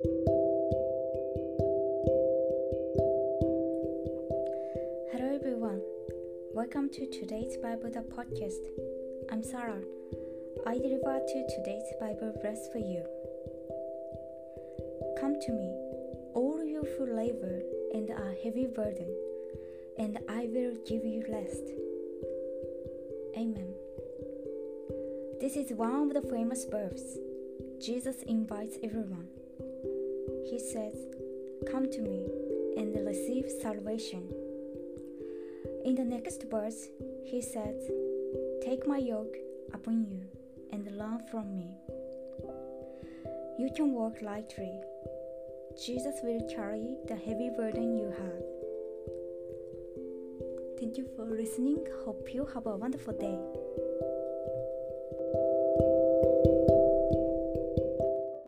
Hello everyone. Welcome to today's Bible the podcast. I'm Sarah. I deliver to today's Bible verse for you. Come to me, all you who labor and are heavy burden, and I will give you rest. Amen. This is one of the famous verses. Jesus invites everyone. He says, Come to me and receive salvation. In the next verse, he says, Take my yoke upon you and learn from me. You can walk lightly. Jesus will carry the heavy burden you have. Thank you for listening. Hope you have a wonderful day.